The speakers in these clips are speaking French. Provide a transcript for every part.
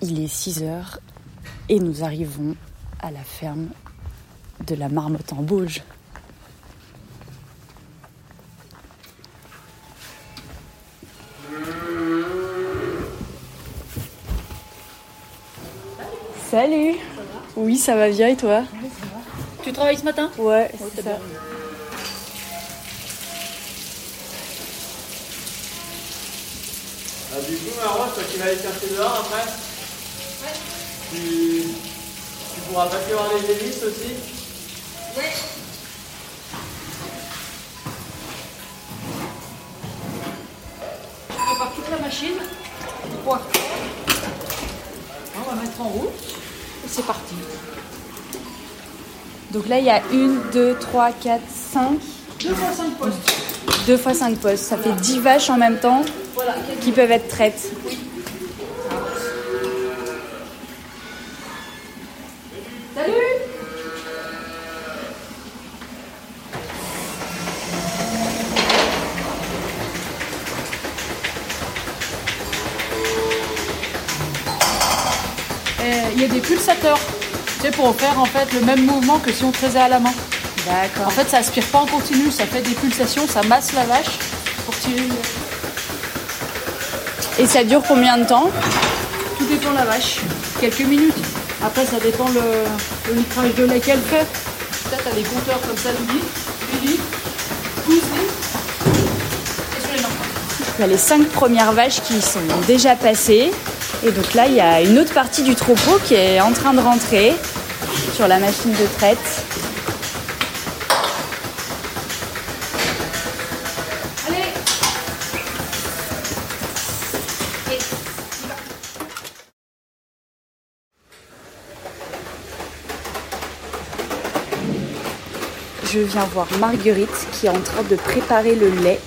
Il est 6 heures et nous arrivons à la ferme de la marmotte en Bauge. Salut Oui, ça va bien et toi? Tu travailles ce matin? Ouais, c'est ça. Ah, du coup, Marois, toi qui vas aller chercher dehors après tu... tu pourras passer voir les hélices aussi Je prépare toute la machine pour pouvoir faire. On va mettre en route et c'est parti. Donc là, il y a une, deux, trois, quatre, cinq. Deux fois 5 postes. Deux fois cinq postes. Ça fait 10 vaches en même temps Voilà. qui peuvent être traites. Salut Euh, Il y a des pulsateurs, tu sais, pour faire en fait le même mouvement que si on faisait à la main. En D'accord. fait, ça aspire pas en continu, ça fait des pulsations, ça masse la vache pour tirer. Et ça dure combien de temps? Tout dépend de la vache. Quelques minutes. Après, ça dépend le, le litrage de lait qu'elle fait. Peut-être t'as des compteurs comme ça, 10 litres, 8 litres, 12 litres. Et sur les mains. Il y a les cinq premières vaches qui sont déjà passées. Et donc là, il y a une autre partie du troupeau qui est en train de rentrer sur la machine de traite. Je viens voir Marguerite qui est en train de préparer le lait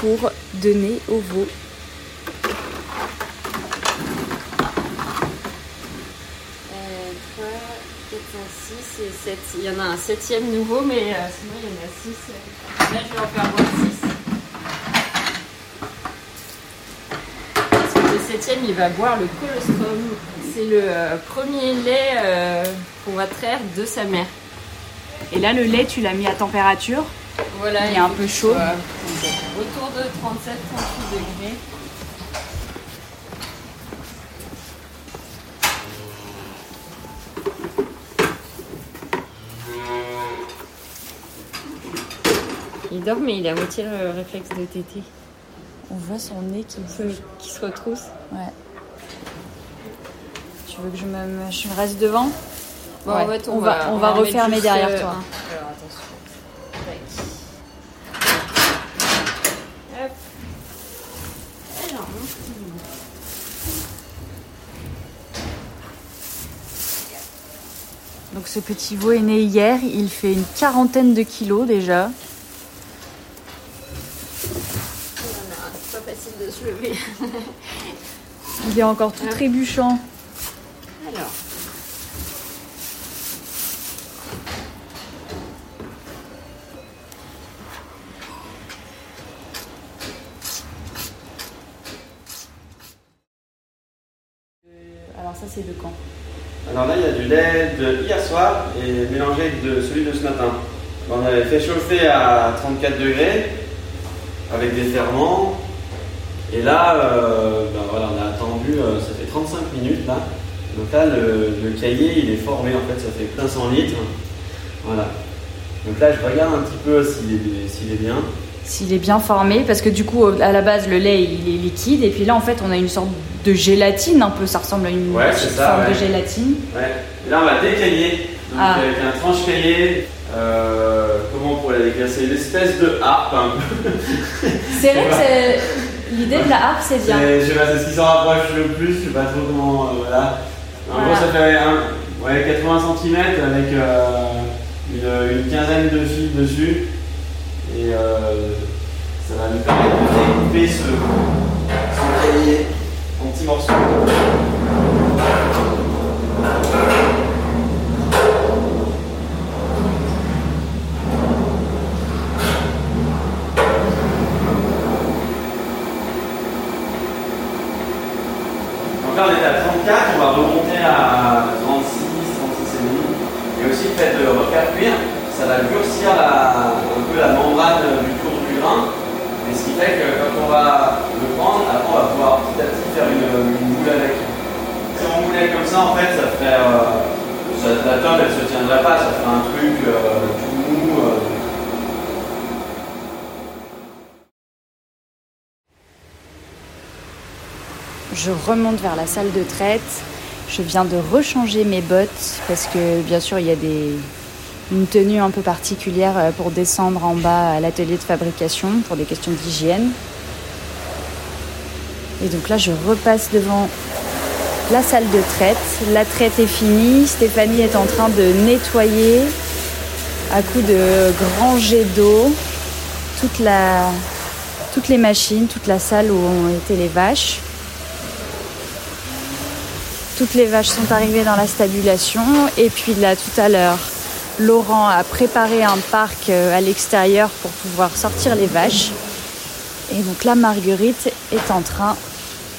pour donner aux veaux. 3, 4, 5, 6 et 7. Il y en a un septième nouveau, mais euh, sinon il y en a 6. Là, je vais en faire voir 6. Parce que le septième, il va boire le colostrum. C'est le euh, premier lait euh, qu'on va traire de sa mère. Et là, le lait, tu l'as mis à température. Voilà, Il est un peu chaud. soit Autour de 37-38 degrés. Il dort, mais il a moitié le réflexe de tété. On voit son nez qui bouge. Qui se retrousse. Ouais. Tu veux que je me, je me reste devant? Bon, Ouais. en fait, on, va, on va mettre refermer derrière euh, toi. Alors, attention. Tac. Hop. Alors, mon petit bout. Donc ce petit veau est né hier, il fait une quarantaine de kilos déjà. Voilà, c'est pas facile de se lever. Il est encore tout Ah. trébuchant. Alors. Alors c'est de quand Alors là, il y a du lait de hier soir et mélangé de celui de ce matin. On avait fait chauffer à 34 degrés avec des ferments. Et là, euh, ben voilà, on a attendu, euh, ça fait 35 minutes là. Donc là, le, cahier, il est formé en fait, ça fait plein 100 litres. Voilà. Donc là, je regarde un petit peu s'il est bien. S'il est bien formé, parce que du coup à la base le lait il est liquide et puis là en fait on a une sorte de gélatine un peu, ça ressemble à une Ouais, ça, forme de ouais. gélatine. Ouais. Et là, on va décailler. Donc, Ah. avec un tranche cahier. Euh, comment on pourrait la décrire C'est une espèce de harpe un peu. C'est vrai que l'idée de la harpe c'est bien. C'est- Je sais pas, c'est ce qui s'en rapproche le plus, je sais pas trop comment. euh, voilà. En Voilà. gros, ça fait un- ouais, 80 cm avec euh, une, une quinzaine de fils dessus. Et euh, ça va nous permettre de découper ce, ce cahier en petits morceaux. moule avec. Si on moulait comme ça, en fait, ça ferait. euh, ça- la tome, elle se tiendrait pas, ça ferait un truc euh, tout mou. euh. Je remonte vers la salle de traite. Je viens de rechanger mes bottes parce que bien sûr il y a des, une tenue un peu particulière pour descendre en bas à l'atelier de fabrication pour des questions d'hygiène. Et donc là je repasse devant la salle de traite. La traite est finie. Stéphanie est en train de nettoyer à coups de grands jets d'eau toutes les machines, toute la salle où ont été les vaches. Toutes les vaches sont arrivées dans la stabulation. Et puis là, tout à l'heure, Laurent a préparé un parc euh, à l'extérieur pour pouvoir sortir les vaches. Et donc là, Marguerite est en train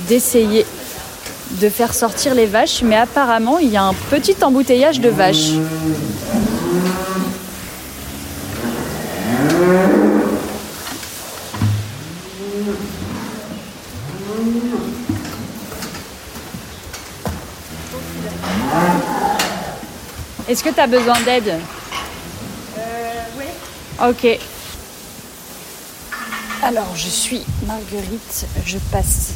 d'essayer de faire sortir les vaches. Mais apparemment, il y a un petit embouteillage de vaches. Est-ce que tu as besoin d'aide oui. Ok. Alors, je suis Marguerite, je passe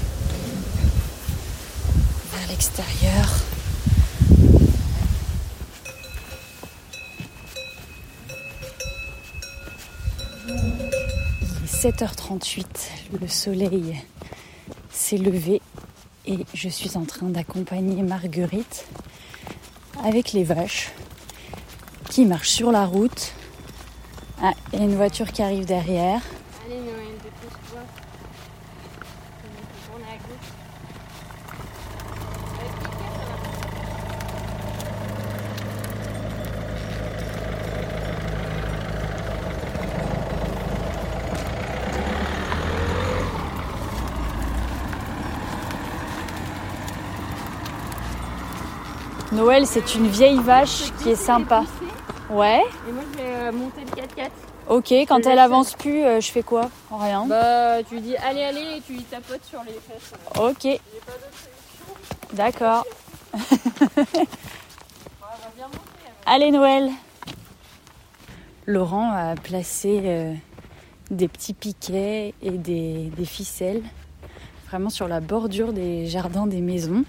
Il est 7h38, le soleil s'est levé et je suis en train d'accompagner Marguerite avec les vaches qui marchent sur la route. Ah, une voiture qui arrive derrière. Allez, Noël, dépêche-toi. On peut tourner à gauche. Ouais, cliquez, ça va. Noël, c'est une vieille vache qui est sympa. Ouais. Et moi, je vais euh, monter le 4x4. Ok, quand elle avance plus, euh, je fais quoi? Rien. Bah, tu lui dis allez, allez, et tu lui tapotes sur les fesses. Ok. D'accord. Allez Noël. Laurent a placé euh, des petits piquets et des, des ficelles vraiment sur la bordure des jardins des maisons,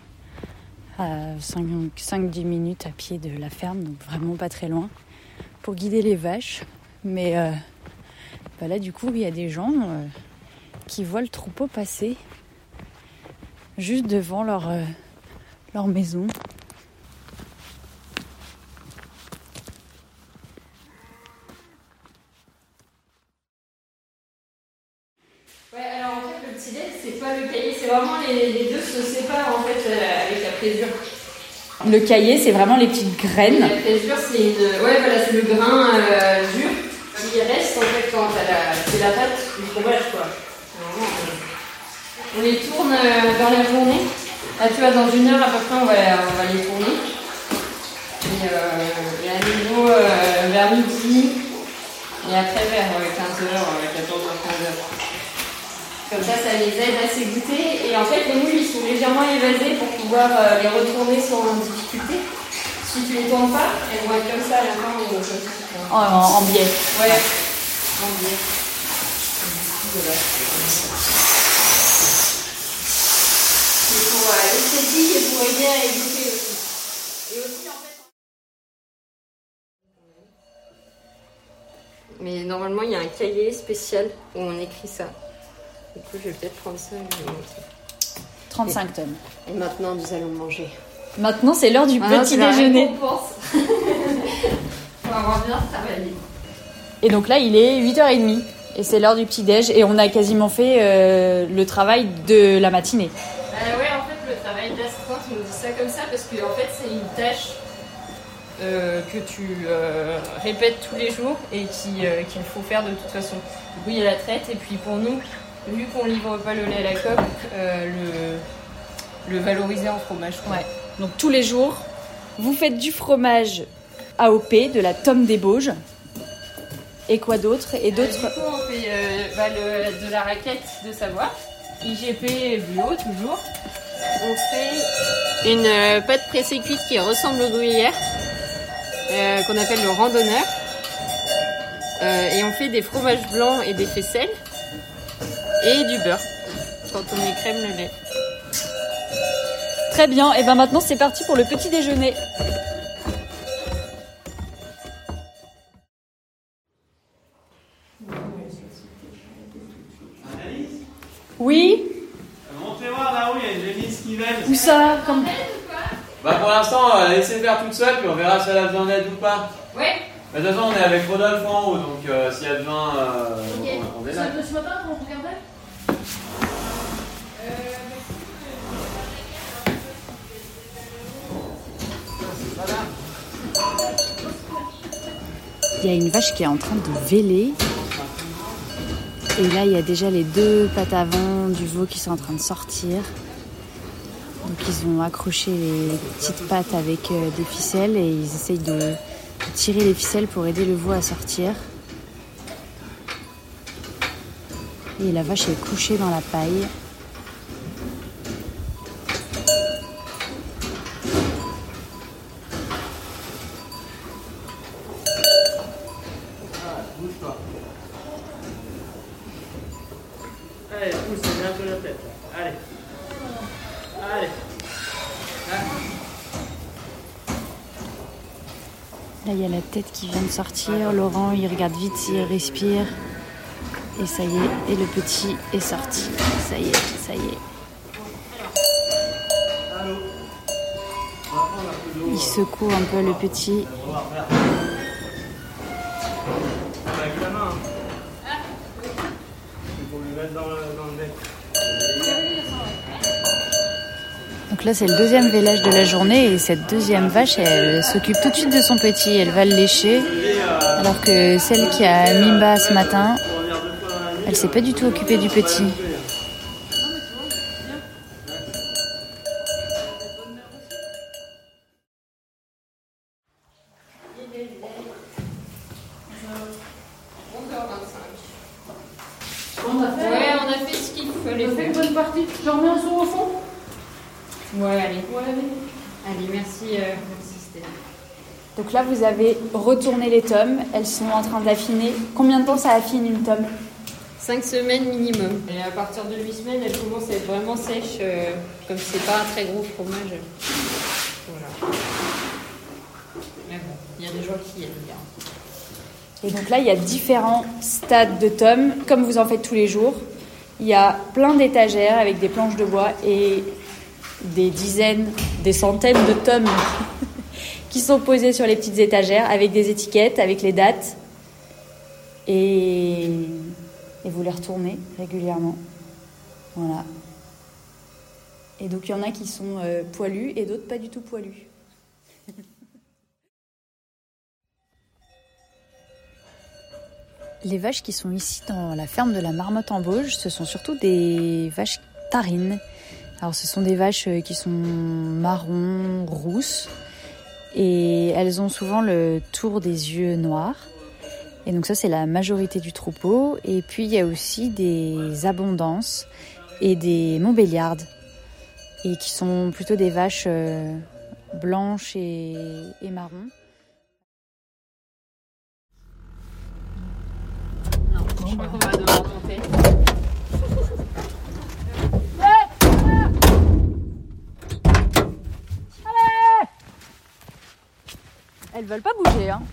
à 5-10 minutes à pied de la ferme, donc vraiment pas très loin, pour guider les vaches. Mais euh, bah là du coup il y a des gens euh, qui voient le troupeau passer juste devant leur, euh, leur maison. Ouais, alors en fait, le petit lait, c'est pas le cahier, c'est vraiment les, les deux se séparent en fait euh, avec la présure. Le cahier, c'est vraiment les petites graines. La présure, c'est une. Ouais, voilà, c'est le grain euh, dur qui reste en fait quand la. C'est la pâte du fromage quoi. On les tourne euh, dans la journée. Là, tu dans une heure à peu près, on va, on va les tourner. Et, euh, à nouveau vers midi. Et après vers 15h, 14h, 15h. Comme ça, ça les aide à s'égoutter. Et en fait, les moules, ils sont légèrement évasés pour pouvoir euh, les retourner sans difficulté. Si tu les tournes pas, elles vont être comme ça à la fin ou ça. En, en- en biais. Ouais. En biais. C'est pour euh, l'esthétique et pour aider à égoutter aussi. Et aussi, en fait. Mais normalement, il y a un cahier spécial où on écrit ça. Du coup, je vais peut-être prendre ça et le monter. 35 tonnes. Et maintenant, nous allons manger. Maintenant, c'est l'heure du Maintenant, petit c'est la déjeuner. récompense. On va avoir bien travaillé. Et donc là, il est 8h30. Et c'est l'heure du petit déj. Et on a quasiment fait euh, le travail de la matinée. Euh, ouais, en fait, le travail d'assistante, on dit ça comme ça parce que en fait, c'est une tâche euh, que tu euh, répètes tous les jours et qui, euh, qu'il faut faire de toute façon. Du coup, il y a la traite et puis pour nous, vu qu'on livre pas le lait à la coque, euh, le, le valoriser en fromage. Ouais. Donc tous les jours, vous faites du fromage AOP, de la tome des Bauges. Et quoi d'autre? Et Euh, d'autres. on fait euh, bah, le- de la raquette de savoir. IGP bio toujours. on fait une pâte pressée cuite qui ressemble au gruyère, qu'on appelle le randonneur. Et on fait des fromages blancs et des faisselles et du beurre quand on écrème le lait. Très bien, et ben maintenant c'est parti pour le petit déjeuner. Analyse Oui Montrez voir là où il y a une génisse qui vène. Où ça comme... Bah pour l'instant, on va la laisser faire toute seule, puis on verra si elle a besoin d'aide ou pas. Ouais. Mais de toute façon, on est avec Rodolphe en haut, donc euh, s'il y a besoin, euh, Ok. on, on est là. Ce matin, quand on regardait Il y a une vache qui est en train de véler. Et là, il y a déjà les deux pattes avant du veau qui sont en train de sortir. Donc, ils ont accroché les petites pattes avec euh, des ficelles et ils essayent de, de tirer les ficelles pour aider le veau à sortir. Et la vache est couchée dans la paille. Bouge pas. Allez, pousse, mets un peu la tête. Allez. Allez. Là, il y a la qui vient de sortir. Laurent, il regarde vite s'il respire. Et ça y est, et le petit est sorti. Ça y est, ça y est. Il secoue un peu le petit. Donc là, c'est le deuxième vélage de la journée. Et cette deuxième vache, elle s'occupe tout de suite de son petit. Elle va le lécher. Alors que celle qui a mis bas ce matin, elle s'est pas du tout occupée du petit. Vous avez retourné les tomes. Elles sont en train d'affiner. Combien de temps ça affine une tome 5 semaines minimum. Et à partir de 8 semaines, elle commence à être vraiment sèche, euh, comme c'est pas un très gros fromage. Voilà. Mais bon, il y a des gens qui aiment bien. Et donc là, il y a différents stades de tomes, comme vous en faites tous les jours. Il y a plein d'étagères avec des planches de bois et des dizaines, des centaines de tomes qui sont posés sur les petites étagères avec des étiquettes, avec les dates. Et, et vous les retournez régulièrement. Voilà. Et donc il y en a qui sont euh, poilus et d'autres pas du tout poilus. Les vaches qui sont ici dans la ferme de la Marmotte en Bauge, ce sont surtout des vaches tarines. Alors ce sont des vaches euh, qui sont marron, rousses et elles ont souvent le tour des yeux noirs. Et donc ça c'est la majorité du troupeau. Et puis il y a aussi des abondances et des montbéliardes et qui sont plutôt des vaches euh, blanches et, marron. Non, je monter. Elles veulent pas bouger hein.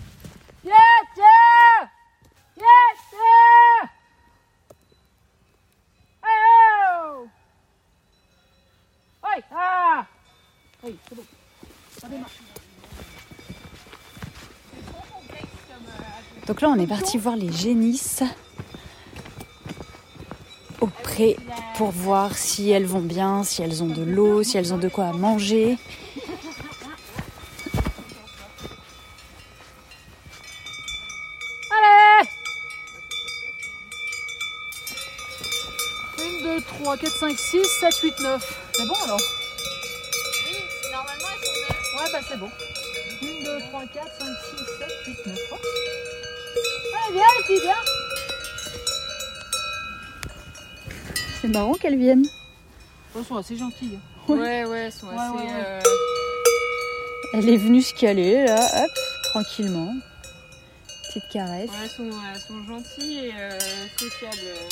Donc là, on est parti voir les génisses au pré pour voir si elles vont bien, si elles ont de l'eau, si elles ont de quoi manger. Allez 1, 2, 3, 4, 5, 6, 7, 8, 9. C'est bon alors? Oui, normalement elles sont neuf. Ouais, bah c'est bon. 1, 2, 3, 4, 5, 6, 7, 8, 9. Oh. Allez, viens les filles, viens C'est marrant qu'elles viennent. Elles sont assez gentilles. Ouais, ouais, elles sont assez. ouais, ouais. euh, Elle est venue se caler, là, hop, tranquillement. Petite caresse. ouais, elles, sont, elles sont gentilles et euh, sociables. euh.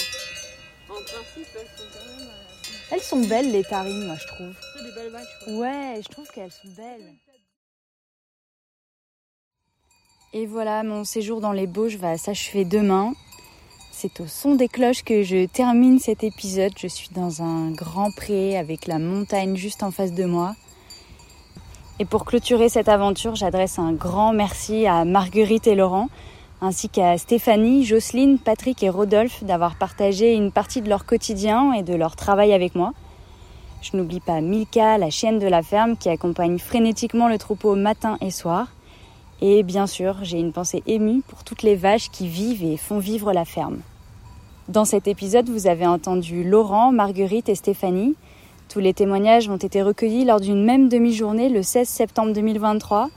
En principe, elles sont quand même. euh, Elles sont belles, les tarines, moi, je trouve. c'est des belles vaches. quoi. Ouais, je trouve qu'elles sont belles. Et voilà, mon séjour dans les Bauges va s'achever demain. C'est au son des cloches que je termine cet épisode. Je suis dans un grand pré avec la montagne juste en face de moi. Et pour clôturer cette aventure, j'adresse un grand merci à Marguerite et Laurent, ainsi qu'à Stéphanie, Jocelyne, Patrick et Rodolphe d'avoir partagé une partie de leur quotidien et de leur travail avec moi. Je n'oublie pas Milka, la chienne de la ferme, qui accompagne frénétiquement le troupeau matin et soir. Et bien sûr, j'ai une pensée émue pour toutes les vaches qui vivent et font vivre la ferme. Dans cet épisode, vous avez entendu Laurent, Marguerite et Stéphanie. Tous les témoignages ont été recueillis lors d'une même demi-journée le 16 septembre 2023.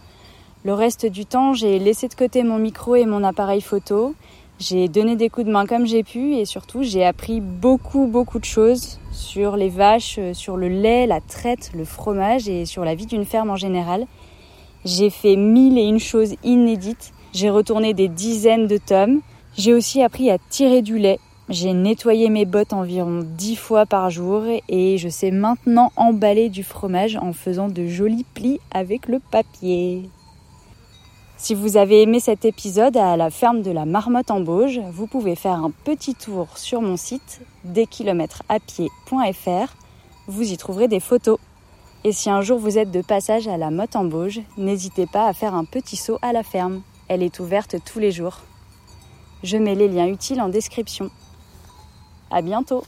Le reste du temps, j'ai laissé de côté mon micro et mon appareil photo. J'ai donné des coups de main comme j'ai pu et surtout j'ai appris beaucoup beaucoup de choses sur les vaches, euh, sur le lait, la traite, le fromage et sur la vie d'une ferme en général. J'ai fait mille et une choses inédites. J'ai retourné des dizaines de tomes. J'ai aussi appris à tirer du lait. J'ai nettoyé mes bottes environ dix fois par jour et je sais maintenant emballer du fromage en faisant de jolis plis avec le papier. Si vous avez aimé cet épisode à la ferme de la Marmotte en Bauge, vous pouvez faire un petit tour sur mon site deskilométresapied.fr. Vous y trouverez des photos. Et si un jour vous êtes de passage à la Motte en Bauge, n'hésitez pas à faire un petit saut à la ferme. Elle est ouverte tous les jours. Je mets les liens utiles en description. À bientôt!